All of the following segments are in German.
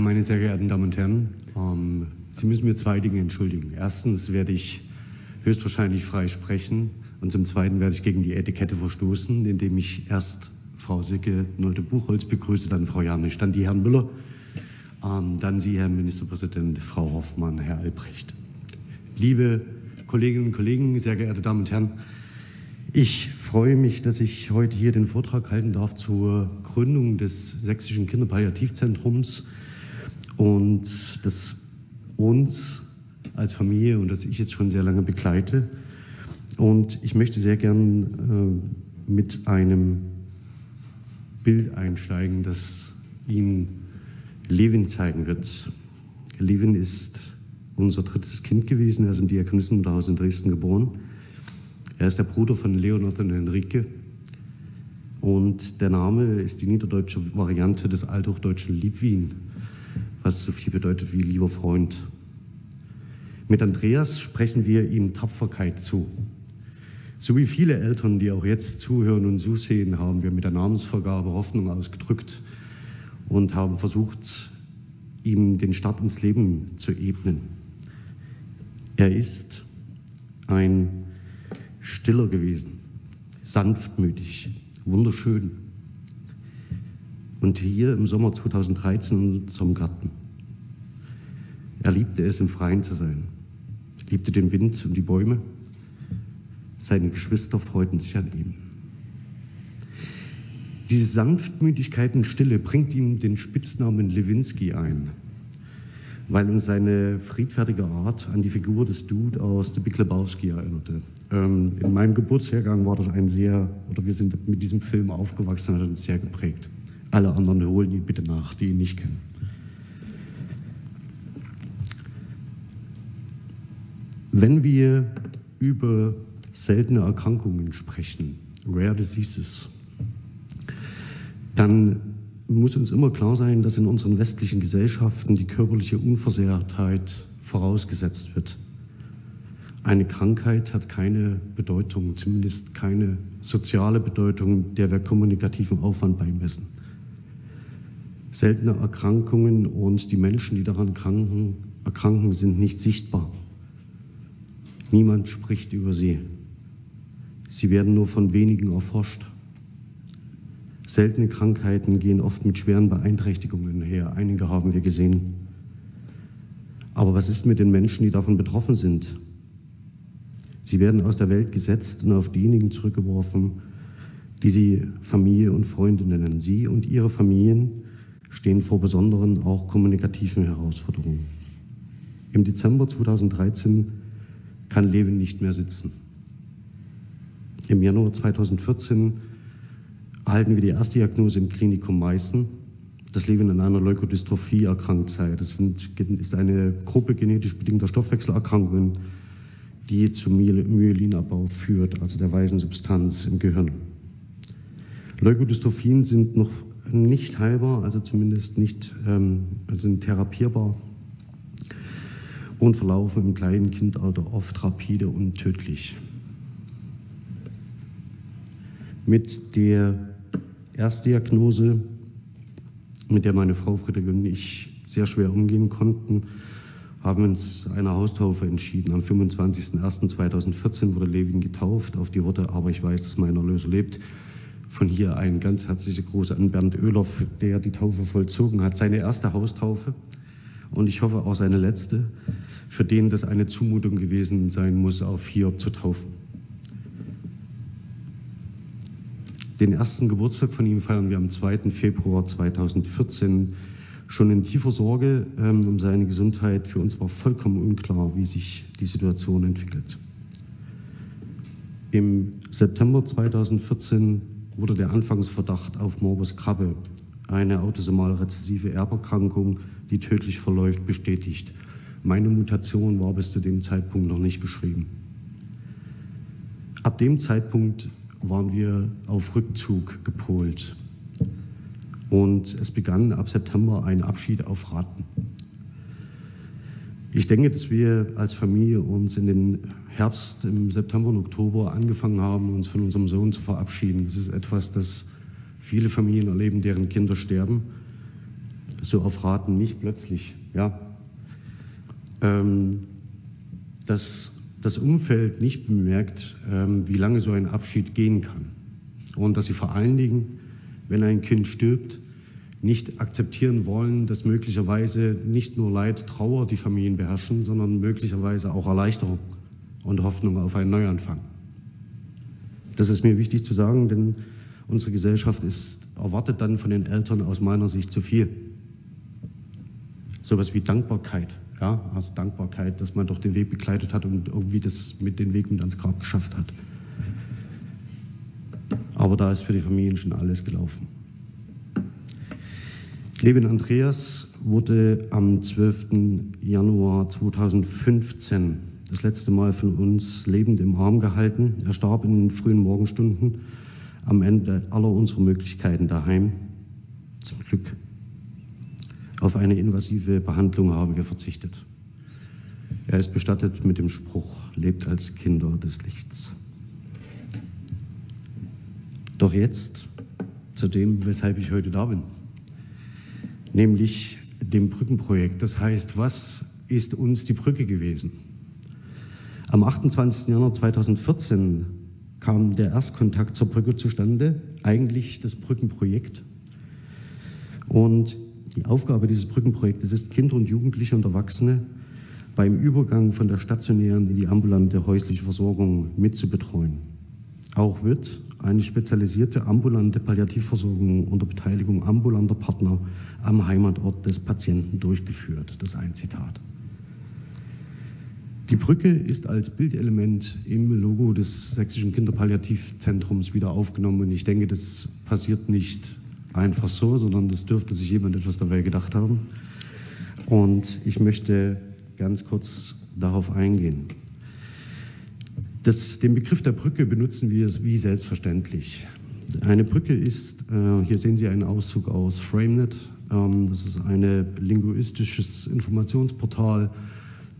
Meine sehr geehrten Damen und Herren, ähm, Sie müssen mir zwei Dinge entschuldigen. Erstens werde ich höchstwahrscheinlich frei sprechen und zum Zweiten werde ich gegen die Etikette verstoßen, indem ich erst Frau Sicke Nolte Buchholz begrüße, dann Frau Janisch, dann die Herrn Müller, ähm, dann Sie, Herr Ministerpräsident, Frau Hoffmann, Herr Albrecht. Liebe Kolleginnen und Kollegen, sehr geehrte Damen und Herren, ich freue mich, dass ich heute hier den Vortrag halten darf zur Gründung des Sächsischen Kinderpalliativzentrums und das uns als Familie und das ich jetzt schon sehr lange begleite. Und ich möchte sehr gern äh, mit einem Bild einsteigen, das Ihnen Levin zeigen wird. Levin ist unser drittes Kind gewesen. Er ist im Diakonissenmutterhaus in Dresden geboren. Er ist der Bruder von Leonard und Henrike. Und der Name ist die niederdeutsche Variante des althochdeutschen Liebwin was so viel bedeutet wie lieber Freund. Mit Andreas sprechen wir ihm Tapferkeit zu. So wie viele Eltern, die auch jetzt zuhören und zusehen, haben wir mit der Namensvergabe Hoffnung ausgedrückt und haben versucht, ihm den Start ins Leben zu ebnen. Er ist ein Stiller gewesen, sanftmütig, wunderschön, und hier im Sommer 2013 zum Garten. Er liebte es, im Freien zu sein, liebte den Wind und die Bäume. Seine Geschwister freuten sich an ihm. Diese Sanftmütigkeit und Stille bringt ihm den Spitznamen Lewinsky ein, weil uns seine friedfertige Art an die Figur des Dude aus The Big Lebowski erinnerte. Ähm, in meinem Geburtsjahrgang war das ein sehr, oder wir sind mit diesem Film aufgewachsen, hat uns sehr geprägt. Alle anderen holen ihn bitte nach, die ihn nicht kennen. Wenn wir über seltene Erkrankungen sprechen, Rare Diseases, dann muss uns immer klar sein, dass in unseren westlichen Gesellschaften die körperliche Unversehrtheit vorausgesetzt wird. Eine Krankheit hat keine Bedeutung, zumindest keine soziale Bedeutung, der wir kommunikativen Aufwand beimessen seltene Erkrankungen und die Menschen, die daran kranken, erkranken, sind nicht sichtbar. Niemand spricht über sie. Sie werden nur von wenigen erforscht. Seltene Krankheiten gehen oft mit schweren Beeinträchtigungen her. Einige haben wir gesehen. Aber was ist mit den Menschen, die davon betroffen sind? Sie werden aus der Welt gesetzt und auf diejenigen zurückgeworfen, die sie Familie und Freunde nennen. Sie und ihre Familien stehen vor besonderen, auch kommunikativen Herausforderungen. Im Dezember 2013 kann Levin nicht mehr sitzen. Im Januar 2014 erhalten wir die erste Diagnose im Klinikum Meißen, dass Levin an einer Leukodystrophie erkrankt sei. Das sind, ist eine Gruppe genetisch bedingter Stoffwechselerkrankungen, die zum Myelinabbau führt, also der weißen Substanz im Gehirn. Leukodystrophien sind noch nicht heilbar, also zumindest nicht ähm, sind therapierbar und verlaufen im kleinen Kindalter oft rapide und tödlich. Mit der Erstdiagnose, mit der meine Frau Friedrich und ich sehr schwer umgehen konnten, haben uns einer Haustaufe entschieden. Am 25.01.2014 wurde Levin getauft auf die Worte, aber ich weiß, dass mein Erlöser lebt. Von hier ein ganz herzlicher Gruß an Bernd Oehler, der die Taufe vollzogen hat. Seine erste Haustaufe und ich hoffe auch seine letzte, für den das eine Zumutung gewesen sein muss, auf Hiob zu taufen. Den ersten Geburtstag von ihm feiern wir am 2. Februar 2014 schon in tiefer Sorge ähm, um seine Gesundheit. Für uns war vollkommen unklar, wie sich die Situation entwickelt. Im September 2014 wurde der Anfangsverdacht auf Morbus Krabbe, eine autosomal rezessive Erberkrankung, die tödlich verläuft, bestätigt. Meine Mutation war bis zu dem Zeitpunkt noch nicht beschrieben. Ab dem Zeitpunkt waren wir auf Rückzug gepolt. Und es begann ab September ein Abschied auf Raten. Ich denke, dass wir als Familie uns in den Herbst, im September und Oktober angefangen haben, uns von unserem Sohn zu verabschieden. Das ist etwas, das viele Familien erleben, deren Kinder sterben. so auf Raten nicht plötzlich, ja, ähm, dass das Umfeld nicht bemerkt, ähm, wie lange so ein Abschied gehen kann. Und dass sie vor allen Dingen, wenn ein Kind stirbt, nicht akzeptieren wollen, dass möglicherweise nicht nur Leid, Trauer die Familien beherrschen, sondern möglicherweise auch Erleichterung und Hoffnung auf einen Neuanfang. Das ist mir wichtig zu sagen, denn unsere Gesellschaft ist, erwartet dann von den Eltern aus meiner Sicht zu viel. Sowas wie Dankbarkeit, ja, also Dankbarkeit, dass man doch den Weg begleitet hat und irgendwie das mit den Weg mit ans Grab geschafft hat. Aber da ist für die Familien schon alles gelaufen. Levin Andreas wurde am 12. Januar 2015 das letzte Mal von uns lebend im Arm gehalten. Er starb in den frühen Morgenstunden am Ende aller unserer Möglichkeiten daheim. Zum Glück. Auf eine invasive Behandlung haben wir verzichtet. Er ist bestattet mit dem Spruch, lebt als Kinder des Lichts. Doch jetzt zu dem, weshalb ich heute da bin nämlich dem Brückenprojekt. Das heißt, was ist uns die Brücke gewesen? Am 28. Januar 2014 kam der Erstkontakt zur Brücke zustande, eigentlich das Brückenprojekt. Und die Aufgabe dieses Brückenprojektes ist, Kinder und Jugendliche und Erwachsene beim Übergang von der stationären in die ambulante häusliche Versorgung mitzubetreuen. Auch wird eine spezialisierte ambulante Palliativversorgung unter Beteiligung ambulanter Partner am Heimatort des Patienten durchgeführt. Das ist ein Zitat. Die Brücke ist als Bildelement im Logo des Sächsischen Kinderpalliativzentrums wieder aufgenommen und ich denke, das passiert nicht einfach so, sondern das dürfte sich jemand etwas dabei gedacht haben. Und ich möchte ganz kurz darauf eingehen. Das, den Begriff der Brücke benutzen wir wie selbstverständlich. Eine Brücke ist, äh, hier sehen Sie einen Auszug aus FrameNet, ähm, das ist ein linguistisches Informationsportal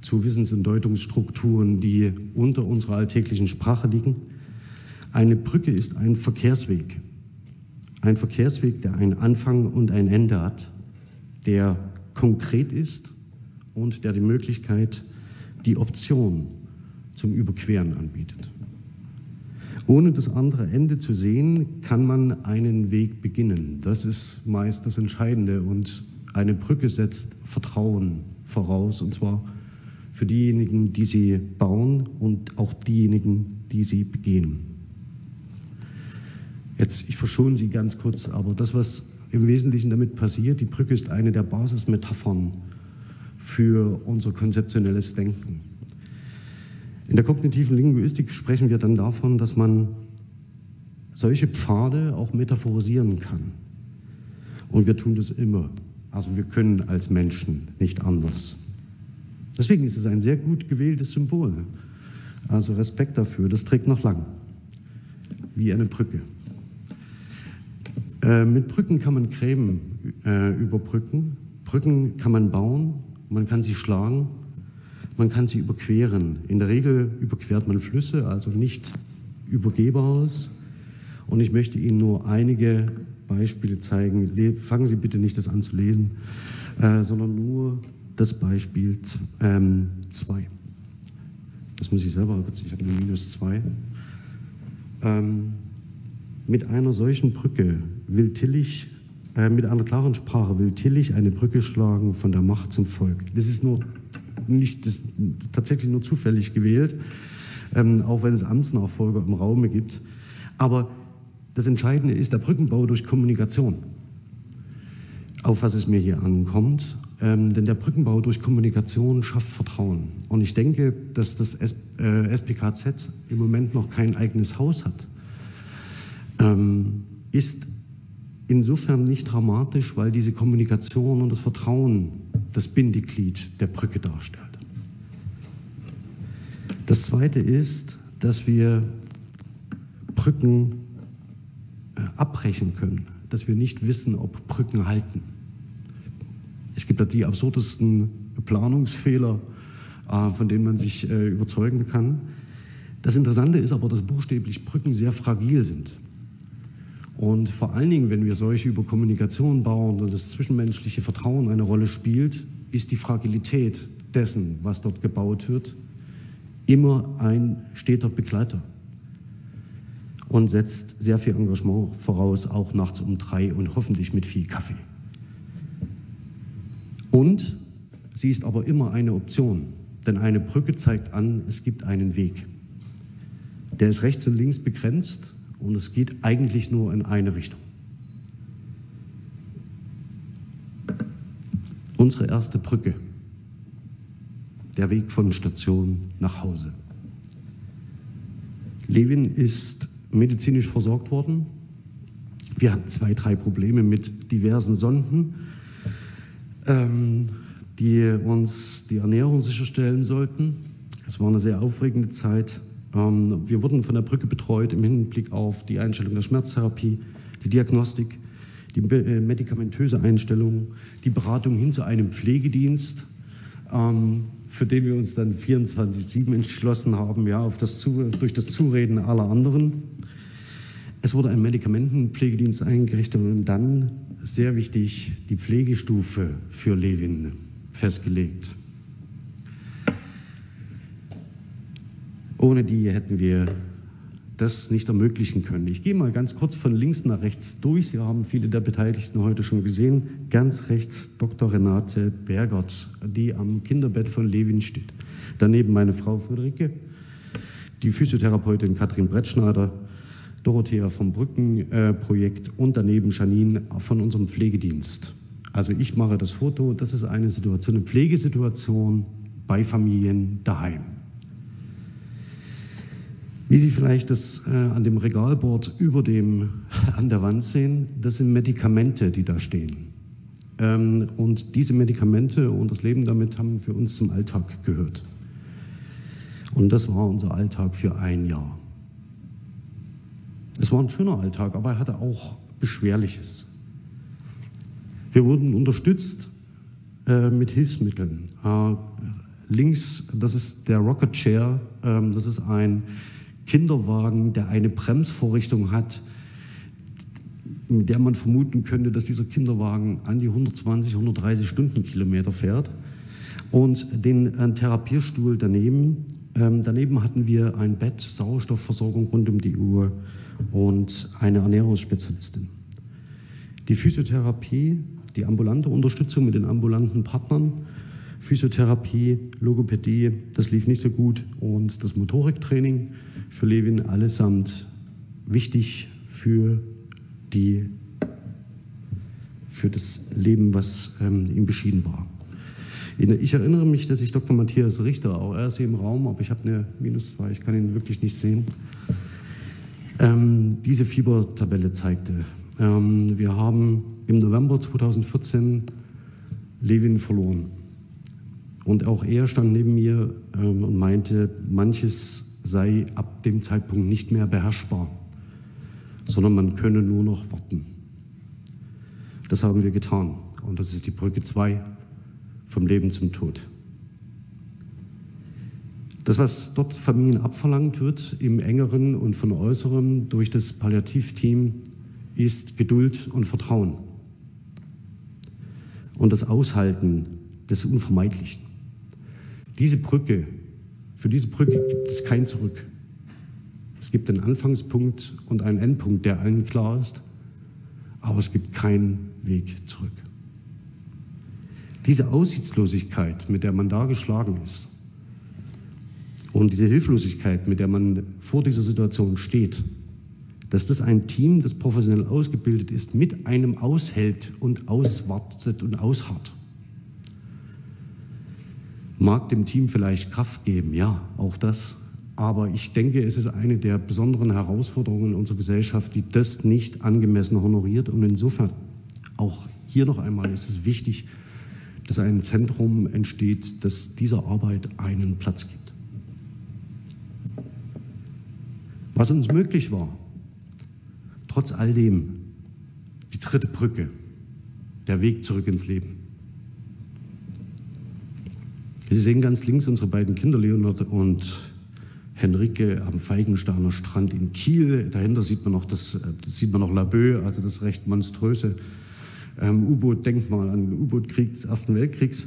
zu Wissens- und Deutungsstrukturen, die unter unserer alltäglichen Sprache liegen. Eine Brücke ist ein Verkehrsweg. Ein Verkehrsweg, der einen Anfang und ein Ende hat, der konkret ist und der die Möglichkeit, die Option zum Überqueren anbietet. Ohne das andere Ende zu sehen, kann man einen Weg beginnen. Das ist meist das Entscheidende. Und eine Brücke setzt Vertrauen voraus, und zwar für diejenigen, die sie bauen und auch diejenigen, die sie begehen. Jetzt, ich verschone Sie ganz kurz, aber das, was im Wesentlichen damit passiert, die Brücke ist eine der Basismetaphern für unser konzeptionelles Denken. In der kognitiven Linguistik sprechen wir dann davon, dass man solche Pfade auch metaphorisieren kann. Und wir tun das immer. Also wir können als Menschen nicht anders. Deswegen ist es ein sehr gut gewähltes Symbol. Also Respekt dafür. Das trägt noch lang. Wie eine Brücke. Äh, mit Brücken kann man Gräben äh, überbrücken. Brücken kann man bauen. Man kann sie schlagen man kann sie überqueren. In der Regel überquert man Flüsse, also nicht übergehbares. Und ich möchte Ihnen nur einige Beispiele zeigen. Fangen Sie bitte nicht das an zu lesen, äh, sondern nur das Beispiel 2. Ähm, das muss ich selber, ich habe eine Minus 2. Ähm, mit einer solchen Brücke will Tillich, äh, mit einer klaren Sprache will Tillich eine Brücke schlagen von der Macht zum Volk. Das ist nur nicht das, tatsächlich nur zufällig gewählt, ähm, auch wenn es Amtsnachfolger im Raume gibt. Aber das Entscheidende ist der Brückenbau durch Kommunikation, auf was es mir hier ankommt. Ähm, denn der Brückenbau durch Kommunikation schafft Vertrauen. Und ich denke, dass das S, äh, SPKZ im Moment noch kein eigenes Haus hat, ähm, ist insofern nicht dramatisch, weil diese Kommunikation und das Vertrauen das Bindeglied der Brücke darstellt. Das Zweite ist, dass wir Brücken äh, abbrechen können, dass wir nicht wissen, ob Brücken halten. Es gibt da die absurdesten Planungsfehler, äh, von denen man sich äh, überzeugen kann. Das Interessante ist aber, dass buchstäblich Brücken sehr fragil sind. Und vor allen Dingen, wenn wir solche über Kommunikation bauen und das zwischenmenschliche Vertrauen eine Rolle spielt, ist die Fragilität dessen, was dort gebaut wird, immer ein steter Begleiter und setzt sehr viel Engagement voraus, auch nachts um drei und hoffentlich mit viel Kaffee. Und sie ist aber immer eine Option, denn eine Brücke zeigt an, es gibt einen Weg. Der ist rechts und links begrenzt und es geht eigentlich nur in eine Richtung. Unsere erste Brücke, der Weg von Station nach Hause. Levin ist medizinisch versorgt worden. Wir hatten zwei, drei Probleme mit diversen Sonden, ähm, die uns die Ernährung sicherstellen sollten. Es war eine sehr aufregende Zeit. Ähm, wir wurden von der Brücke betreut im Hinblick auf die Einstellung der Schmerztherapie, die Diagnostik, die äh, medikamentöse Einstellung, die Beratung hin zu einem Pflegedienst, ähm, für den wir uns dann 24-7 entschlossen haben, ja, auf das zu, durch das Zureden aller anderen. Es wurde ein Medikamentenpflegedienst eingerichtet und dann, sehr wichtig, die Pflegestufe für Levin festgelegt. Ohne die hätten wir das nicht ermöglichen können. Ich gehe mal ganz kurz von links nach rechts durch. Sie haben viele der Beteiligten heute schon gesehen. Ganz rechts Dr. Renate Bergert, die am Kinderbett von Levin steht. Daneben meine Frau Friederike, die Physiotherapeutin Katrin Brettschneider, Dorothea vom Brückenprojekt und daneben Janine von unserem Pflegedienst. Also ich mache das Foto. Das ist eine Situation, eine Pflegesituation bei Familien daheim. Wie Sie vielleicht das äh, an dem Regalbord über dem an der Wand sehen, das sind Medikamente, die da stehen. Ähm, und diese Medikamente und das Leben damit haben für uns zum Alltag gehört. Und das war unser Alltag für ein Jahr. Es war ein schöner Alltag, aber er hatte auch Beschwerliches. Wir wurden unterstützt äh, mit Hilfsmitteln. Äh, links, das ist der Rocket Chair, äh, das ist ein Kinderwagen, der eine Bremsvorrichtung hat, mit der man vermuten könnte, dass dieser Kinderwagen an die 120, 130 Stundenkilometer fährt. Und den äh, Therapierstuhl daneben. Ähm, daneben hatten wir ein Bett, Sauerstoffversorgung rund um die Uhr und eine Ernährungsspezialistin. Die Physiotherapie, die ambulante Unterstützung mit den ambulanten Partnern, Physiotherapie, Logopädie, das lief nicht so gut und das Motoriktraining für Levin allesamt wichtig für die für das Leben, was ähm, ihm beschieden war. Ich erinnere mich, dass ich Dr. Matthias Richter, auch er ist hier im Raum, aber ich habe eine Minus 2, ich kann ihn wirklich nicht sehen, ähm, diese Fiebertabelle zeigte. Ähm, wir haben im November 2014 Levin verloren. Und auch er stand neben mir ähm, und meinte, manches sei ab dem Zeitpunkt nicht mehr beherrschbar, sondern man könne nur noch warten. Das haben wir getan. Und das ist die Brücke 2 vom Leben zum Tod. Das, was dort Familien abverlangt wird, im engeren und von äußerem durch das Palliativteam, ist Geduld und Vertrauen und das Aushalten des Unvermeidlichen. Diese Brücke, für diese Brücke gibt es kein Zurück. Es gibt einen Anfangspunkt und einen Endpunkt, der allen klar ist, aber es gibt keinen Weg zurück. Diese Aussichtslosigkeit, mit der man da geschlagen ist, und diese Hilflosigkeit, mit der man vor dieser Situation steht, dass das ein Team, das professionell ausgebildet ist, mit einem aushält und auswartet und ausharrt. Mag dem Team vielleicht Kraft geben, ja, auch das. Aber ich denke, es ist eine der besonderen Herausforderungen unserer Gesellschaft, die das nicht angemessen honoriert. Und insofern, auch hier noch einmal ist es wichtig, dass ein Zentrum entsteht, das dieser Arbeit einen Platz gibt. Was uns möglich war, trotz all dem, die dritte Brücke, der Weg zurück ins Leben. Sie sehen ganz links unsere beiden Kinder, Leonard und Henrike am Feigensteiner Strand in Kiel. Dahinter sieht man noch das, das sieht man noch Laboe, also das recht monströse ähm, U-Boot-Denkmal an den U-Boot-Krieg des Ersten Weltkriegs.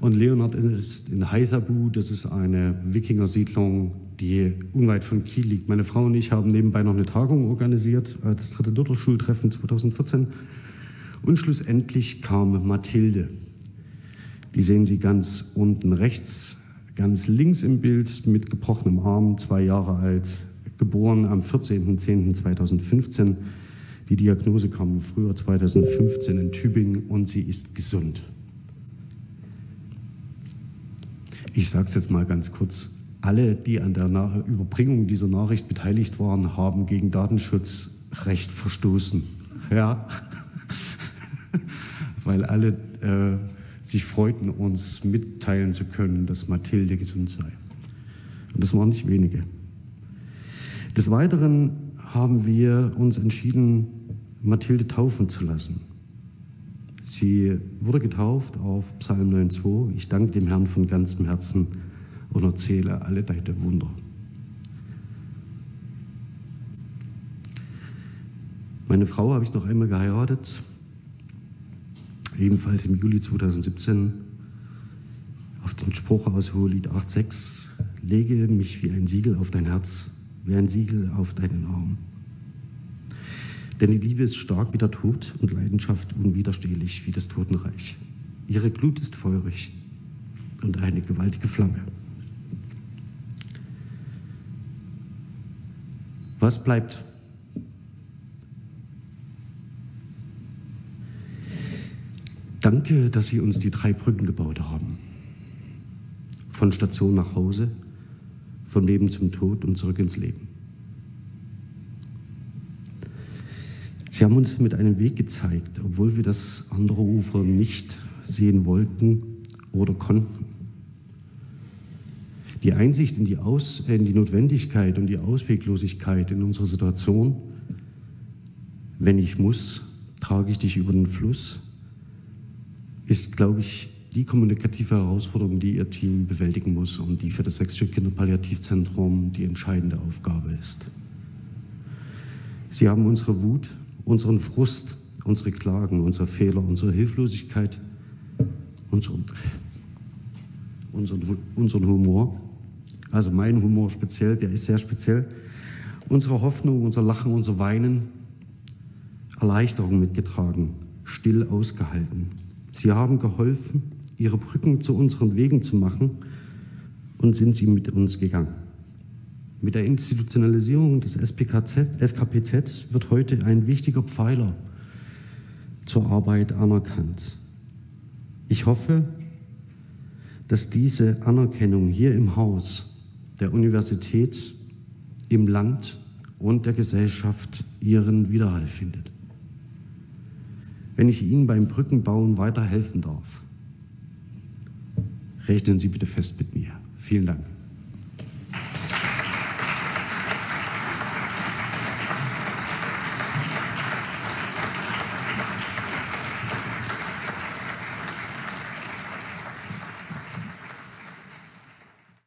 Und Leonard ist in Haithabu, das ist eine Wikinger-Siedlung, die unweit von Kiel liegt. Meine Frau und ich haben nebenbei noch eine Tagung organisiert, äh, das dritte Lutherschultreffen 2014. Und schlussendlich kam Mathilde. Die sehen Sie ganz unten rechts, ganz links im Bild mit gebrochenem Arm, zwei Jahre alt, geboren am 14.10.2015. Die Diagnose kam im Frühjahr 2015 in Tübingen und sie ist gesund. Ich sage es jetzt mal ganz kurz. Alle, die an der Nach Überbringung dieser Nachricht beteiligt waren, haben gegen Datenschutzrecht verstoßen. Ja, weil alle äh, sich freuten, uns mitteilen zu können, dass Mathilde gesund sei. Und das waren nicht wenige. Des Weiteren haben wir uns entschieden, Mathilde taufen zu lassen. Sie wurde getauft auf Psalm 9,2. Ich danke dem Herrn von ganzem Herzen und erzähle alle deine Wunder. Meine Frau habe ich noch einmal geheiratet, ebenfalls im Juli 2017, auf den Spruch aus Hohelied 8,6, lege mich wie ein Siegel auf dein Herz, wie ein Siegel auf deinen Arm. Denn die Liebe ist stark wie der Tod und Leidenschaft unwiderstehlich wie das Totenreich. Ihre Glut ist feurig und eine gewaltige Flamme. Was bleibt? Danke, dass Sie uns die drei Brücken gebaut haben. Von Station nach Hause, vom Leben zum Tod und zurück ins Leben. Sie haben uns mit einem Weg gezeigt, obwohl wir das andere Ufer nicht sehen wollten oder konnten. Die Einsicht in die, Aus, in die Notwendigkeit und die Ausweglosigkeit in unserer Situation, wenn ich muss, trage ich dich über den Fluss, ist, glaube ich, die kommunikative Herausforderung, die Ihr Team bewältigen muss und die für das Sechsstück-Kinderpalliativzentrum die entscheidende Aufgabe ist. Sie haben unsere Wut, unseren Frust, unsere Klagen, unsere Fehler, unsere Hilflosigkeit, unseren, unseren, unseren Humor, also mein Humor speziell, der ist sehr speziell, unsere Hoffnung, unser Lachen, unser Weinen, Erleichterung mitgetragen, still ausgehalten. Sie haben geholfen, ihre Brücken zu unseren Wegen zu machen und sind sie mit uns gegangen. Mit der Institutionalisierung des SPKZ, SKPZ wird heute ein wichtiger Pfeiler zur Arbeit anerkannt. Ich hoffe, dass diese Anerkennung hier im Haus der Universität, im Land und der Gesellschaft ihren Widerhall findet. Wenn ich Ihnen beim Brückenbauen weiterhelfen darf, rechnen Sie bitte fest mit mir. Vielen Dank.